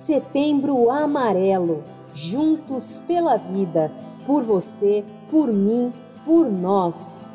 Setembro Amarelo, juntos pela vida, por você, por mim, por nós.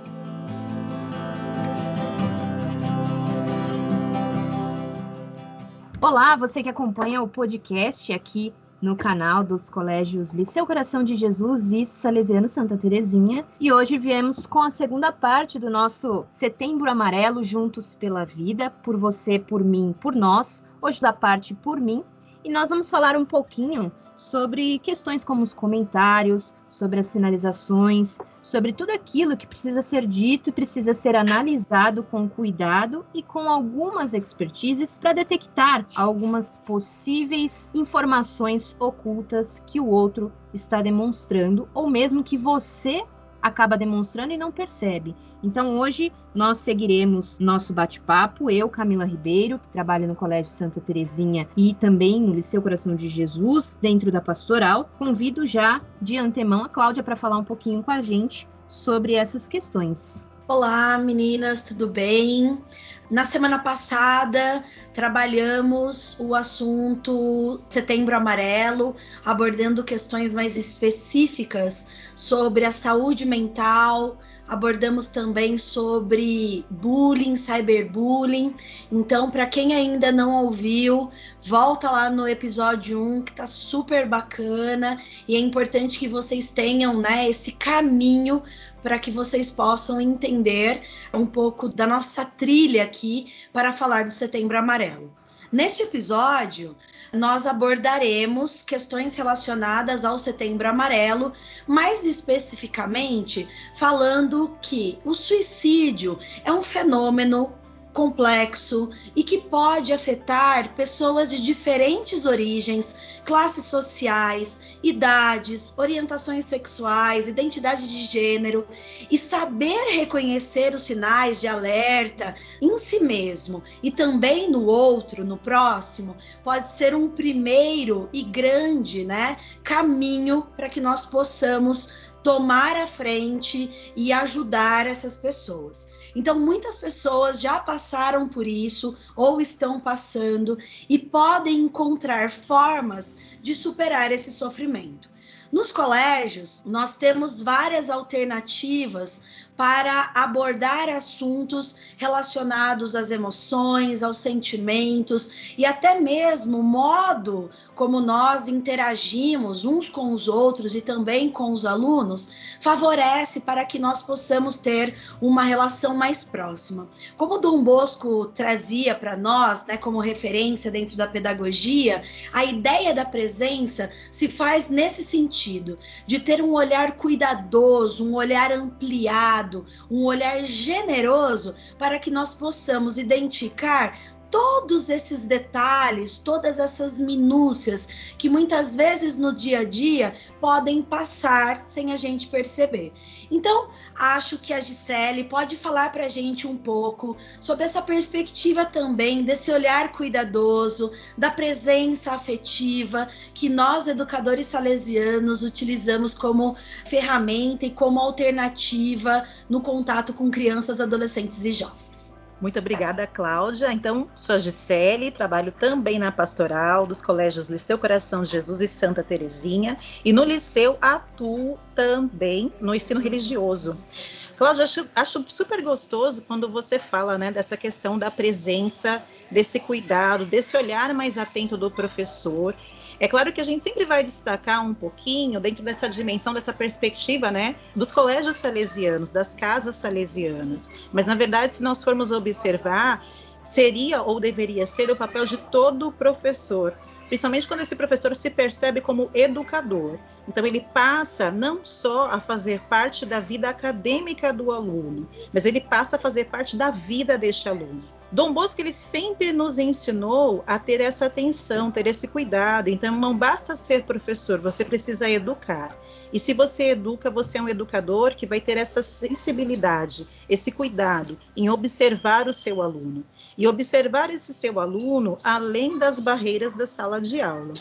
Olá, você que acompanha o podcast aqui no canal dos colégios Liceu Coração de Jesus e Salesiano Santa Terezinha. E hoje viemos com a segunda parte do nosso Setembro Amarelo Juntos pela Vida, por você, por mim, por nós. Hoje da parte por mim. E nós vamos falar um pouquinho sobre questões como os comentários, sobre as sinalizações, sobre tudo aquilo que precisa ser dito e precisa ser analisado com cuidado e com algumas expertises para detectar algumas possíveis informações ocultas que o outro está demonstrando ou mesmo que você acaba demonstrando e não percebe. Então hoje nós seguiremos nosso bate-papo, eu, Camila Ribeiro, que trabalho no Colégio Santa Terezinha e também no Liceu Coração de Jesus, dentro da pastoral. Convido já de antemão a Cláudia para falar um pouquinho com a gente sobre essas questões. Olá, meninas, tudo bem? Na semana passada, trabalhamos o assunto Setembro Amarelo, abordando questões mais específicas sobre a saúde mental, abordamos também sobre bullying, cyberbullying. Então, para quem ainda não ouviu, volta lá no episódio 1, que tá super bacana e é importante que vocês tenham, né, esse caminho para que vocês possam entender um pouco da nossa trilha aqui para falar do Setembro Amarelo. Neste episódio, nós abordaremos questões relacionadas ao Setembro Amarelo, mais especificamente falando que o suicídio é um fenômeno complexo e que pode afetar pessoas de diferentes origens, classes sociais, idades, orientações sexuais, identidade de gênero e saber reconhecer os sinais de alerta em si mesmo e também no outro, no próximo, pode ser um primeiro e grande, né, caminho para que nós possamos tomar a frente e ajudar essas pessoas. Então, muitas pessoas já passaram por isso ou estão passando e podem encontrar formas de superar esse sofrimento. Nos colégios, nós temos várias alternativas para abordar assuntos relacionados às emoções, aos sentimentos e até mesmo o modo como nós interagimos uns com os outros e também com os alunos favorece para que nós possamos ter uma relação mais próxima. Como Dom Bosco trazia para nós, né, como referência dentro da pedagogia, a ideia da presença se faz nesse sentido, de ter um olhar cuidadoso, um olhar ampliado um olhar generoso para que nós possamos identificar todos esses detalhes, todas essas minúcias que muitas vezes no dia a dia podem passar sem a gente perceber. Então, acho que a Gisele pode falar para a gente um pouco sobre essa perspectiva também, desse olhar cuidadoso, da presença afetiva que nós, educadores salesianos, utilizamos como ferramenta e como alternativa no contato com crianças, adolescentes e jovens. Muito obrigada, Cláudia. Então, sou a Gisele, trabalho também na pastoral dos colégios Liceu Coração de Jesus e Santa Terezinha, e no Liceu atuo também no ensino religioso. Cláudia, acho, acho super gostoso quando você fala né, dessa questão da presença, desse cuidado, desse olhar mais atento do professor é claro que a gente sempre vai destacar um pouquinho dentro dessa dimensão, dessa perspectiva, né, dos colégios salesianos, das casas salesianas. Mas na verdade, se nós formos observar, seria ou deveria ser o papel de todo professor, principalmente quando esse professor se percebe como educador. Então, ele passa não só a fazer parte da vida acadêmica do aluno, mas ele passa a fazer parte da vida deste aluno. Dom Bosco ele sempre nos ensinou a ter essa atenção, ter esse cuidado. Então não basta ser professor, você precisa educar. E se você educa, você é um educador que vai ter essa sensibilidade, esse cuidado em observar o seu aluno. E observar esse seu aluno além das barreiras da sala de aula.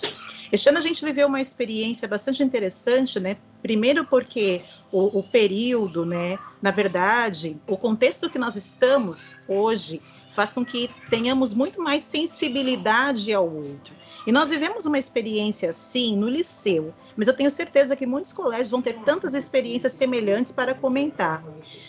Este ano a gente viveu uma experiência bastante interessante, né? Primeiro porque o, o período, né? Na verdade, o contexto que nós estamos hoje faz com que tenhamos muito mais sensibilidade ao outro. E nós vivemos uma experiência assim no liceu, mas eu tenho certeza que muitos colégios vão ter tantas experiências semelhantes para comentar.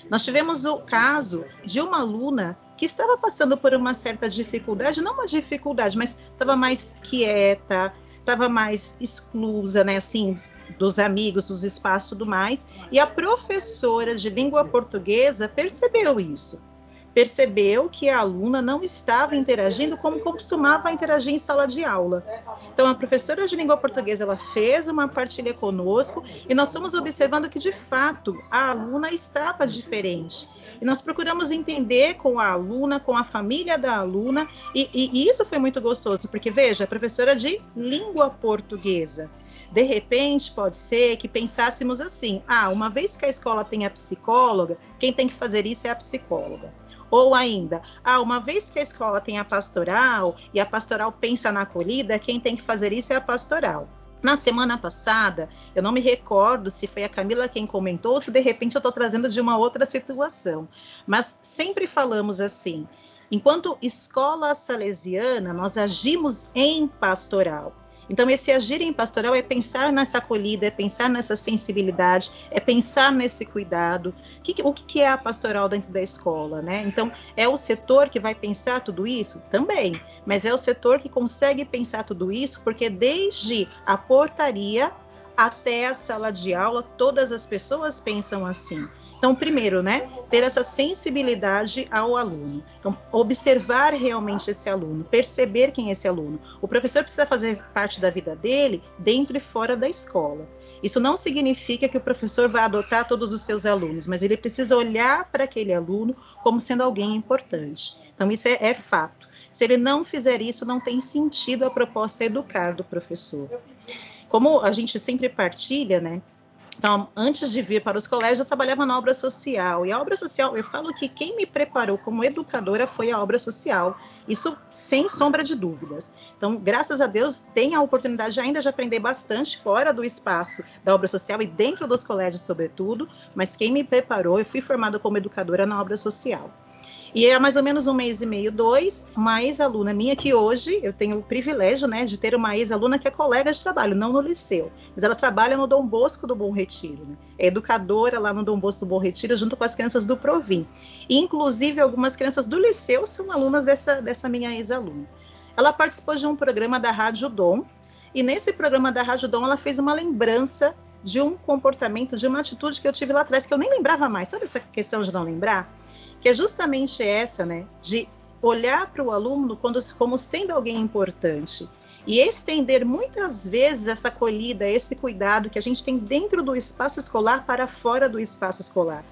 Nós tivemos o caso de uma aluna que estava passando por uma certa dificuldade, não uma dificuldade, mas estava mais quieta, estava mais exclusa, né, assim, dos amigos, dos espaços tudo mais. E a professora de língua portuguesa percebeu isso. Percebeu que a aluna não estava interagindo como costumava interagir em sala de aula. Então, a professora de língua portuguesa ela fez uma partilha conosco e nós fomos observando que, de fato, a aluna estava diferente. E nós procuramos entender com a aluna, com a família da aluna, e, e isso foi muito gostoso, porque, veja, a professora de língua portuguesa de repente, pode ser que pensássemos assim: ah, uma vez que a escola tem a psicóloga, quem tem que fazer isso é a psicóloga. Ou ainda, ah, uma vez que a escola tem a pastoral e a pastoral pensa na acolhida, quem tem que fazer isso é a pastoral. Na semana passada, eu não me recordo se foi a Camila quem comentou ou se de repente eu estou trazendo de uma outra situação, mas sempre falamos assim: enquanto escola salesiana, nós agimos em pastoral. Então, esse agir em pastoral é pensar nessa acolhida, é pensar nessa sensibilidade, é pensar nesse cuidado. O que, o que é a pastoral dentro da escola, né? Então, é o setor que vai pensar tudo isso? Também, mas é o setor que consegue pensar tudo isso, porque desde a portaria até a sala de aula, todas as pessoas pensam assim. Então, primeiro, né, ter essa sensibilidade ao aluno. Então, observar realmente esse aluno, perceber quem é esse aluno. O professor precisa fazer parte da vida dele dentro e fora da escola. Isso não significa que o professor vai adotar todos os seus alunos, mas ele precisa olhar para aquele aluno como sendo alguém importante. Então, isso é, é fato. Se ele não fizer isso, não tem sentido a proposta educar do professor. Como a gente sempre partilha, né? Então, antes de vir para os colégios, eu trabalhava na obra social. E a obra social, eu falo que quem me preparou como educadora foi a obra social. Isso sem sombra de dúvidas. Então, graças a Deus, tenho a oportunidade ainda de aprender bastante fora do espaço da obra social e dentro dos colégios, sobretudo. Mas quem me preparou, eu fui formada como educadora na obra social. E há mais ou menos um mês e meio, dois, uma ex-aluna minha, que hoje eu tenho o privilégio né, de ter uma ex-aluna que é colega de trabalho, não no liceu, mas ela trabalha no Dom Bosco do Bom Retiro. Né? É educadora lá no Dom Bosco do Bom Retiro, junto com as crianças do Provim. E, inclusive, algumas crianças do liceu são alunas dessa, dessa minha ex-aluna. Ela participou de um programa da Rádio Dom, e nesse programa da Rádio Dom ela fez uma lembrança de um comportamento, de uma atitude que eu tive lá atrás, que eu nem lembrava mais. Sabe essa questão de não lembrar? Que é justamente essa, né, de olhar para o aluno quando, como sendo alguém importante. E estender muitas vezes essa acolhida, esse cuidado que a gente tem dentro do espaço escolar para fora do espaço escolar.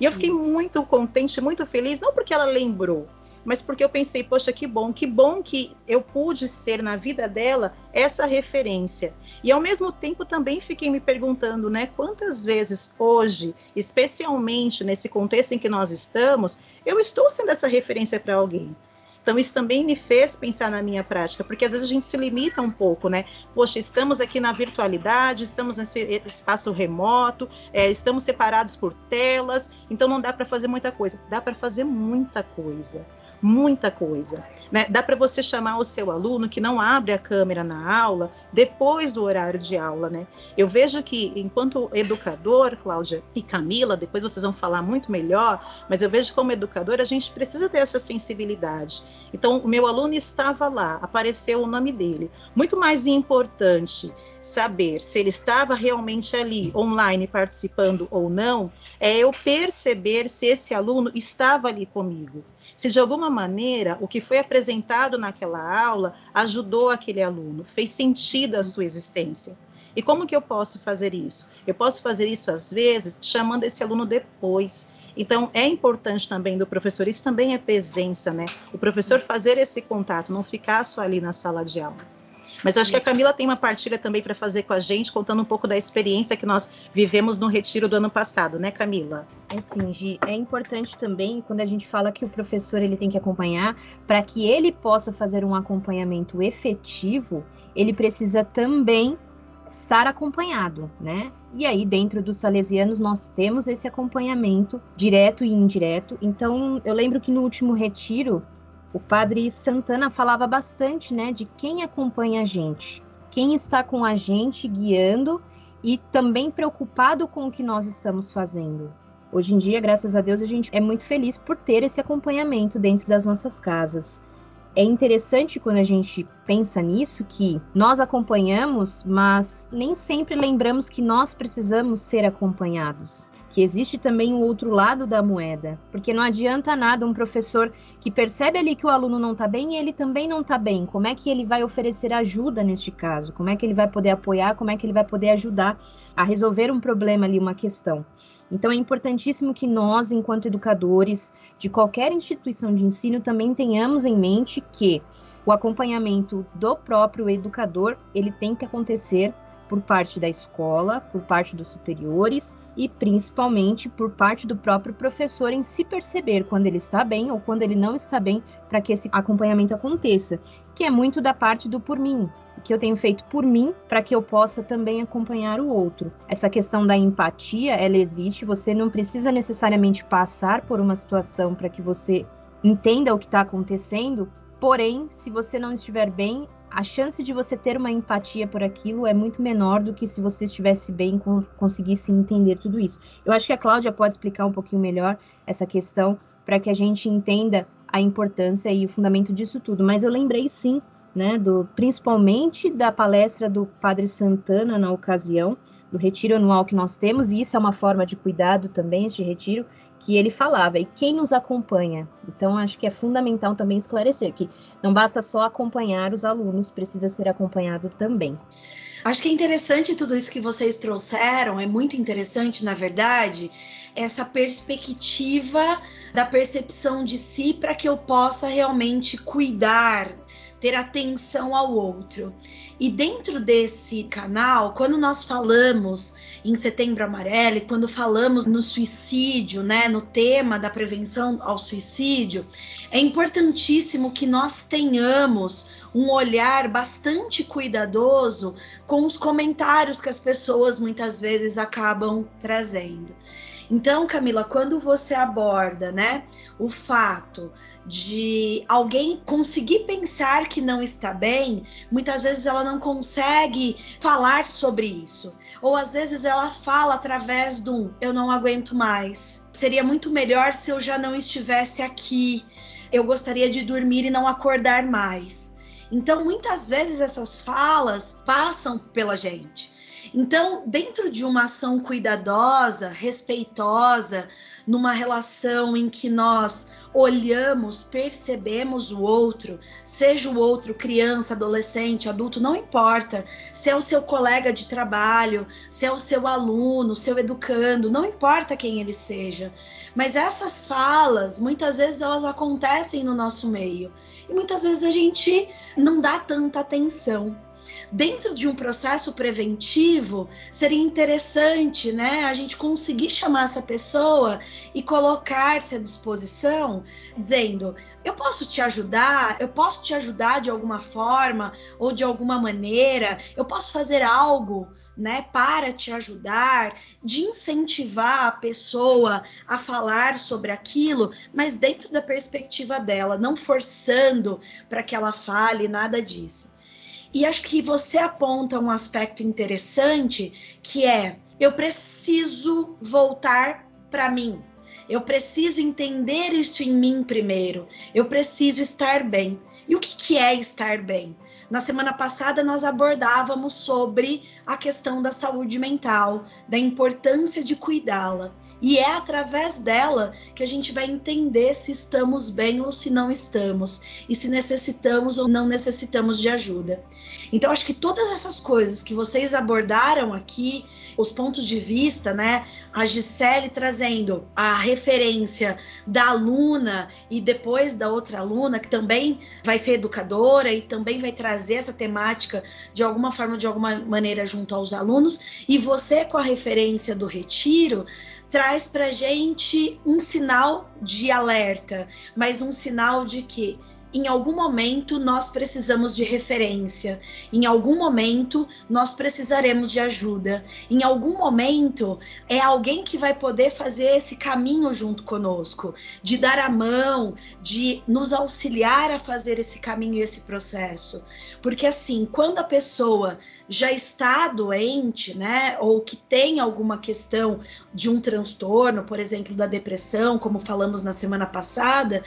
E eu fiquei muito contente, muito feliz, não porque ela lembrou, mas porque eu pensei, poxa, que bom, que bom que eu pude ser na vida dela essa referência. E ao mesmo tempo também fiquei me perguntando, né, quantas vezes hoje, especialmente nesse contexto em que nós estamos, eu estou sendo essa referência para alguém. Então, isso também me fez pensar na minha prática, porque às vezes a gente se limita um pouco, né? Poxa, estamos aqui na virtualidade, estamos nesse espaço remoto, é, estamos separados por telas, então não dá para fazer muita coisa. Dá para fazer muita coisa muita coisa. Né? Dá para você chamar o seu aluno que não abre a câmera na aula depois do horário de aula, né? Eu vejo que, enquanto educador, Cláudia e Camila, depois vocês vão falar muito melhor, mas eu vejo como educador a gente precisa ter essa sensibilidade. Então, o meu aluno estava lá, apareceu o nome dele. Muito mais importante saber se ele estava realmente ali, online, participando ou não, é eu perceber se esse aluno estava ali comigo se de alguma maneira o que foi apresentado naquela aula ajudou aquele aluno, fez sentido a sua existência. E como que eu posso fazer isso? Eu posso fazer isso às vezes chamando esse aluno depois. Então é importante também do professor, isso também é presença, né? O professor fazer esse contato, não ficar só ali na sala de aula. Mas eu acho que a Camila tem uma partilha também para fazer com a gente, contando um pouco da experiência que nós vivemos no retiro do ano passado, né, Camila? É sim, Gi. É importante também quando a gente fala que o professor ele tem que acompanhar, para que ele possa fazer um acompanhamento efetivo, ele precisa também estar acompanhado, né? E aí, dentro dos salesianos, nós temos esse acompanhamento direto e indireto. Então, eu lembro que no último retiro, o padre Santana falava bastante, né, de quem acompanha a gente, quem está com a gente guiando e também preocupado com o que nós estamos fazendo. Hoje em dia, graças a Deus, a gente é muito feliz por ter esse acompanhamento dentro das nossas casas. É interessante quando a gente pensa nisso que nós acompanhamos, mas nem sempre lembramos que nós precisamos ser acompanhados. Que existe também o outro lado da moeda, porque não adianta nada um professor que percebe ali que o aluno não está bem e ele também não está bem. Como é que ele vai oferecer ajuda neste caso? Como é que ele vai poder apoiar? Como é que ele vai poder ajudar a resolver um problema ali, uma questão? Então é importantíssimo que nós, enquanto educadores de qualquer instituição de ensino, também tenhamos em mente que o acompanhamento do próprio educador, ele tem que acontecer por parte da escola, por parte dos superiores e principalmente por parte do próprio professor em se perceber quando ele está bem ou quando ele não está bem para que esse acompanhamento aconteça, que é muito da parte do por mim que eu tenho feito por mim para que eu possa também acompanhar o outro. Essa questão da empatia, ela existe, você não precisa necessariamente passar por uma situação para que você entenda o que está acontecendo, porém, se você não estiver bem, a chance de você ter uma empatia por aquilo é muito menor do que se você estivesse bem e conseguisse entender tudo isso. Eu acho que a Cláudia pode explicar um pouquinho melhor essa questão para que a gente entenda a importância e o fundamento disso tudo. Mas eu lembrei sim né, do, principalmente da palestra do Padre Santana na ocasião do retiro anual que nós temos, e isso é uma forma de cuidado também, este retiro, que ele falava, e quem nos acompanha. Então, acho que é fundamental também esclarecer que não basta só acompanhar os alunos, precisa ser acompanhado também. Acho que é interessante tudo isso que vocês trouxeram, é muito interessante, na verdade, essa perspectiva da percepção de si para que eu possa realmente cuidar ter atenção ao outro. E dentro desse canal, quando nós falamos em Setembro Amarelo quando falamos no suicídio, né, no tema da prevenção ao suicídio, é importantíssimo que nós tenhamos um olhar bastante cuidadoso com os comentários que as pessoas muitas vezes acabam trazendo. Então, Camila, quando você aborda, né, o fato de alguém conseguir pensar que não está bem, muitas vezes ela não consegue falar sobre isso. Ou às vezes ela fala através de um eu não aguento mais. Seria muito melhor se eu já não estivesse aqui. Eu gostaria de dormir e não acordar mais. Então, muitas vezes essas falas passam pela gente. Então, dentro de uma ação cuidadosa, respeitosa, numa relação em que nós olhamos, percebemos o outro, seja o outro criança, adolescente, adulto, não importa, se é o seu colega de trabalho, se é o seu aluno, seu educando, não importa quem ele seja. Mas essas falas, muitas vezes elas acontecem no nosso meio e muitas vezes a gente não dá tanta atenção dentro de um processo preventivo, seria interessante, né, a gente conseguir chamar essa pessoa e colocar-se à disposição, dizendo: eu posso te ajudar, eu posso te ajudar de alguma forma ou de alguma maneira, eu posso fazer algo. Né, para te ajudar, de incentivar a pessoa a falar sobre aquilo, mas dentro da perspectiva dela, não forçando para que ela fale nada disso. E acho que você aponta um aspecto interessante que é eu preciso voltar para mim. Eu preciso entender isso em mim primeiro. Eu preciso estar bem. E o que, que é estar bem? Na semana passada, nós abordávamos sobre a questão da saúde mental, da importância de cuidá-la. E é através dela que a gente vai entender se estamos bem ou se não estamos, e se necessitamos ou não necessitamos de ajuda. Então, acho que todas essas coisas que vocês abordaram aqui, os pontos de vista, né? A Gisele trazendo a referência da aluna e depois da outra aluna, que também vai ser educadora e também vai trazer essa temática de alguma forma, de alguma maneira, junto aos alunos, e você com a referência do retiro traz para gente um sinal de alerta, mas um sinal de que em algum momento nós precisamos de referência, em algum momento nós precisaremos de ajuda, em algum momento é alguém que vai poder fazer esse caminho junto conosco, de dar a mão, de nos auxiliar a fazer esse caminho e esse processo. Porque assim, quando a pessoa já está doente, né, ou que tem alguma questão de um transtorno, por exemplo, da depressão, como falamos na semana passada,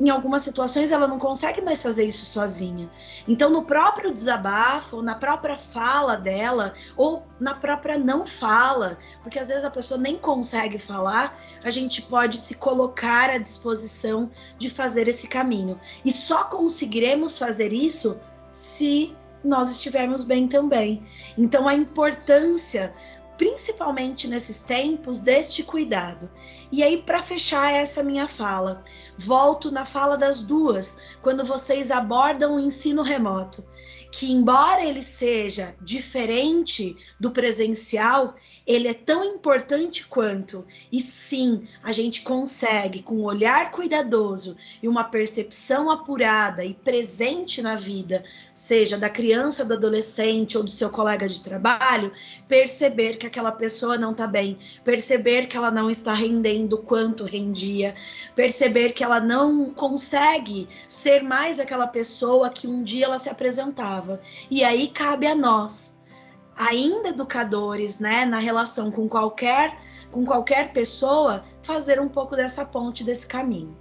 em algumas situações ela não consegue mais fazer isso sozinha. Então, no próprio desabafo, na própria fala dela, ou na própria não fala, porque às vezes a pessoa nem consegue falar, a gente pode se colocar à disposição de fazer esse caminho. E só conseguiremos fazer isso se nós estivermos bem também. Então, a importância principalmente nesses tempos, deste cuidado. E aí, para fechar essa minha fala, volto na fala das duas, quando vocês abordam o ensino remoto que, embora ele seja diferente do presencial, ele é tão importante quanto. E sim, a gente consegue, com um olhar cuidadoso e uma percepção apurada e presente na vida, seja da criança, do adolescente ou do seu colega de trabalho, perceber que aquela pessoa não está bem, perceber que ela não está rendendo quanto rendia, perceber que ela não consegue ser mais aquela pessoa que um dia ela se apresentava e aí cabe a nós, ainda educadores, né, na relação com qualquer com qualquer pessoa, fazer um pouco dessa ponte desse caminho.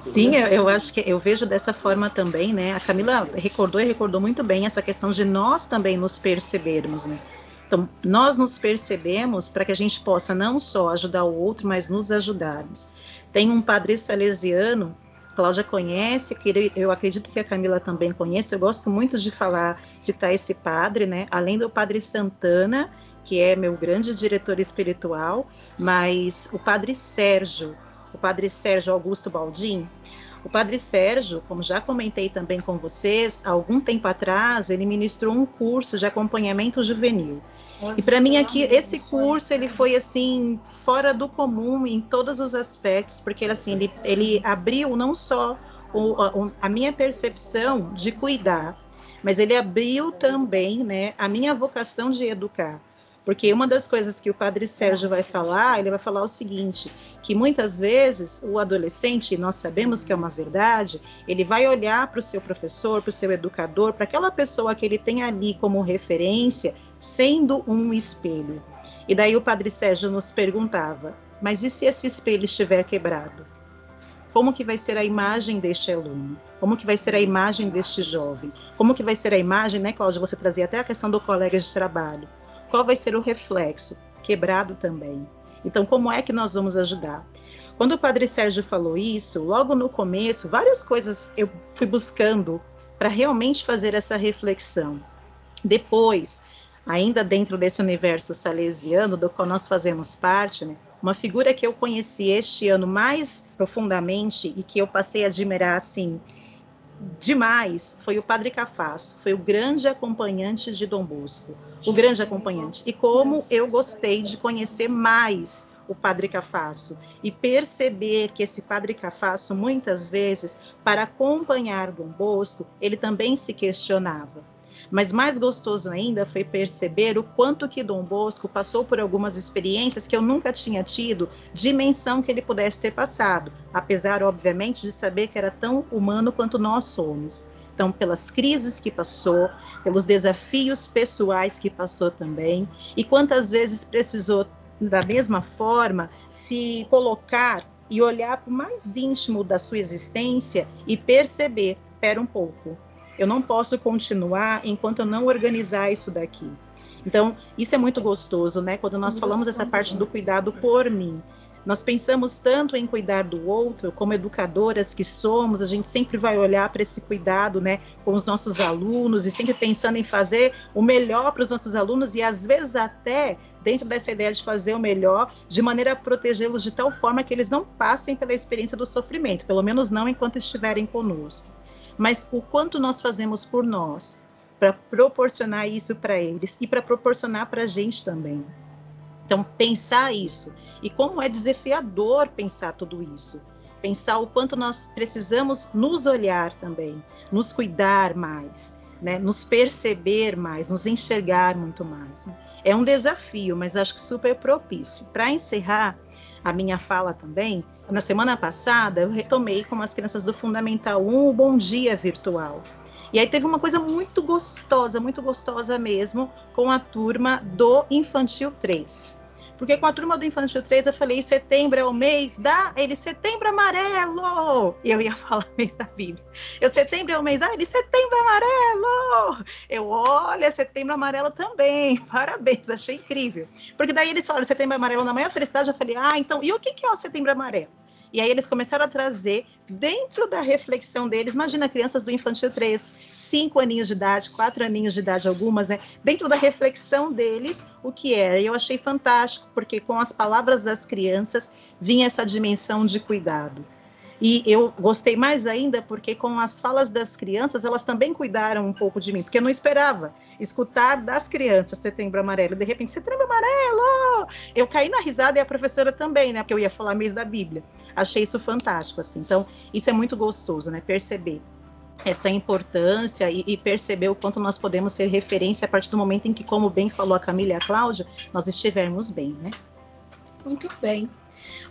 Sim, eu, eu, acho que eu vejo dessa forma também, né? A Camila recordou e recordou muito bem essa questão de nós também nos percebermos, né? Então, nós nos percebemos para que a gente possa não só ajudar o outro, mas nos ajudarmos. Tem um padre salesiano Cláudia conhece, eu acredito que a Camila também conhece. Eu gosto muito de falar, citar esse padre, né? Além do Padre Santana, que é meu grande diretor espiritual, mas o Padre Sérgio, o Padre Sérgio Augusto Baldim. O Padre Sérgio, como já comentei também com vocês, há algum tempo atrás, ele ministrou um curso de acompanhamento juvenil. E para mim aqui esse curso ele foi assim fora do comum em todos os aspectos, porque assim ele, ele abriu não só o, a, a minha percepção de cuidar, mas ele abriu também, né, a minha vocação de educar. Porque uma das coisas que o padre Sérgio vai falar, ele vai falar o seguinte, que muitas vezes o adolescente, e nós sabemos que é uma verdade, ele vai olhar para o seu professor, para o seu educador, para aquela pessoa que ele tem ali como referência, sendo um espelho. E daí o padre Sérgio nos perguntava: mas e se esse espelho estiver quebrado? Como que vai ser a imagem deste aluno? Como que vai ser a imagem deste jovem? Como que vai ser a imagem, né, Cláudia? Você trazia até a questão do colega de trabalho. Qual vai ser o reflexo? Quebrado também. Então, como é que nós vamos ajudar? Quando o padre Sérgio falou isso, logo no começo, várias coisas eu fui buscando para realmente fazer essa reflexão. Depois, ainda dentro desse universo salesiano do qual nós fazemos parte, né, uma figura que eu conheci este ano mais profundamente e que eu passei a admirar assim demais foi o Padre Cafasso, foi o grande acompanhante de Dom Bosco, o grande acompanhante. E como eu gostei de conhecer mais o Padre Cafasso e perceber que esse Padre Cafasso muitas vezes para acompanhar Dom Bosco, ele também se questionava mas mais gostoso ainda foi perceber o quanto que Dom Bosco passou por algumas experiências que eu nunca tinha tido dimensão que ele pudesse ter passado, apesar, obviamente, de saber que era tão humano quanto nós somos. Então, pelas crises que passou, pelos desafios pessoais que passou também, e quantas vezes precisou, da mesma forma, se colocar e olhar para o mais íntimo da sua existência e perceber: espera um pouco, eu não posso continuar enquanto eu não organizar isso daqui. Então, isso é muito gostoso, né? Quando nós falamos essa parte do cuidado por mim. Nós pensamos tanto em cuidar do outro, como educadoras que somos, a gente sempre vai olhar para esse cuidado, né, com os nossos alunos e sempre pensando em fazer o melhor para os nossos alunos e às vezes até dentro dessa ideia de fazer o melhor, de maneira a protegê-los de tal forma que eles não passem pela experiência do sofrimento, pelo menos não enquanto estiverem conosco mas o quanto nós fazemos por nós para proporcionar isso para eles e para proporcionar para a gente também. Então, pensar isso. E como é desafiador pensar tudo isso. pensar o quanto nós precisamos nos olhar também, nos cuidar mais, né? nos perceber mais, nos enxergar muito mais. Né? É um desafio, mas acho que super propício. Para encerrar a minha fala também, na semana passada eu retomei com as crianças do Fundamental 1 o Bom Dia Virtual. E aí teve uma coisa muito gostosa, muito gostosa mesmo, com a turma do Infantil 3. Porque com a turma do Infantil 3 eu falei, setembro é o mês da. Ele, setembro amarelo! E eu ia falar mês da Bíblia. Eu, setembro é o mês da. Ele, setembro amarelo! Eu, olha, setembro amarelo também. Parabéns, achei incrível. Porque daí eles falaram setembro amarelo na maior felicidade. Eu falei, ah, então, e o que, que é o setembro amarelo? E aí eles começaram a trazer dentro da reflexão deles, imagina crianças do infantil 3, 5 aninhos de idade, 4 aninhos de idade algumas, né? Dentro da reflexão deles, o que é? Eu achei fantástico, porque com as palavras das crianças vinha essa dimensão de cuidado. E eu gostei mais ainda porque com as falas das crianças, elas também cuidaram um pouco de mim, porque eu não esperava escutar das crianças Setembro Amarelo. De repente, Setembro Amarelo! Eu caí na risada e a professora também, né? Porque eu ia falar mês da Bíblia. Achei isso fantástico, assim. Então, isso é muito gostoso, né? Perceber essa importância e, e, perceber o quanto nós podemos ser referência a partir do momento em que, como bem falou a Camila e a Cláudia, nós estivermos bem, né? Muito bem.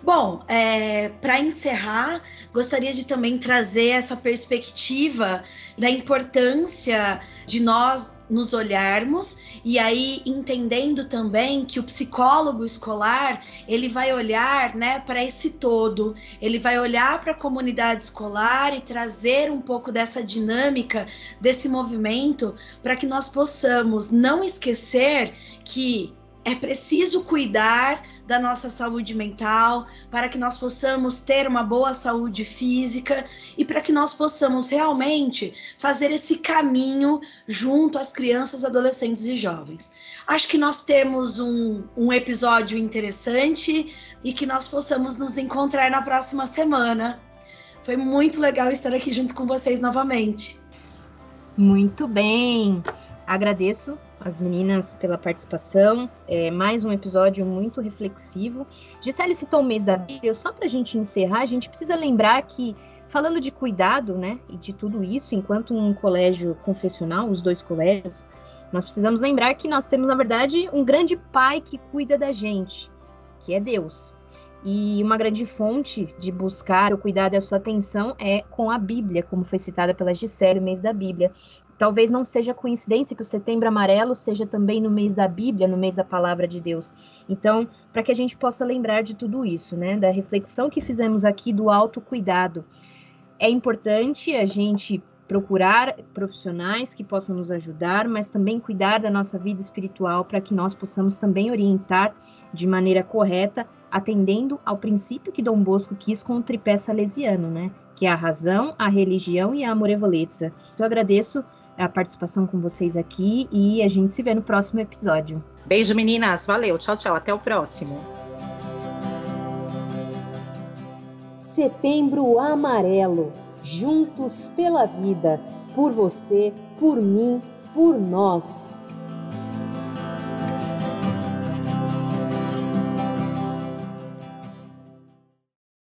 Bom, é, para encerrar, gostaria de também trazer essa perspectiva da importância de nós nos olharmos e aí entendendo também que o psicólogo escolar ele vai olhar né para esse todo. Ele vai olhar para a comunidade escolar e trazer um pouco dessa dinâmica desse movimento para que nós possamos não esquecer que é preciso cuidar da nossa saúde mental, para que nós possamos ter uma boa saúde física e para que nós possamos realmente fazer esse caminho junto às crianças, adolescentes e jovens. Acho que nós temos um, um episódio interessante e que nós possamos nos encontrar na próxima semana. Foi muito legal estar aqui junto com vocês novamente. Muito bem. Agradeço as meninas pela participação. É mais um episódio muito reflexivo. Gisele citou o mês da Bíblia. Só para a gente encerrar, a gente precisa lembrar que, falando de cuidado, né, e de tudo isso, enquanto um colégio confessional, os dois colégios, nós precisamos lembrar que nós temos, na verdade, um grande pai que cuida da gente, que é Deus. E uma grande fonte de buscar o cuidado e a sua atenção é com a Bíblia, como foi citada pela Gisele, o mês da Bíblia. Talvez não seja coincidência que o Setembro Amarelo seja também no mês da Bíblia, no mês da Palavra de Deus. Então, para que a gente possa lembrar de tudo isso, né, da reflexão que fizemos aqui do autocuidado. É importante a gente procurar profissionais que possam nos ajudar, mas também cuidar da nossa vida espiritual para que nós possamos também orientar de maneira correta, atendendo ao princípio que Dom Bosco quis com o tripé salesiano, né? Que é a razão, a religião e a amorevolezza. Então, eu agradeço a participação com vocês aqui e a gente se vê no próximo episódio. Beijo, meninas. Valeu. Tchau, tchau. Até o próximo. Setembro Amarelo. Juntos pela vida. Por você, por mim, por nós.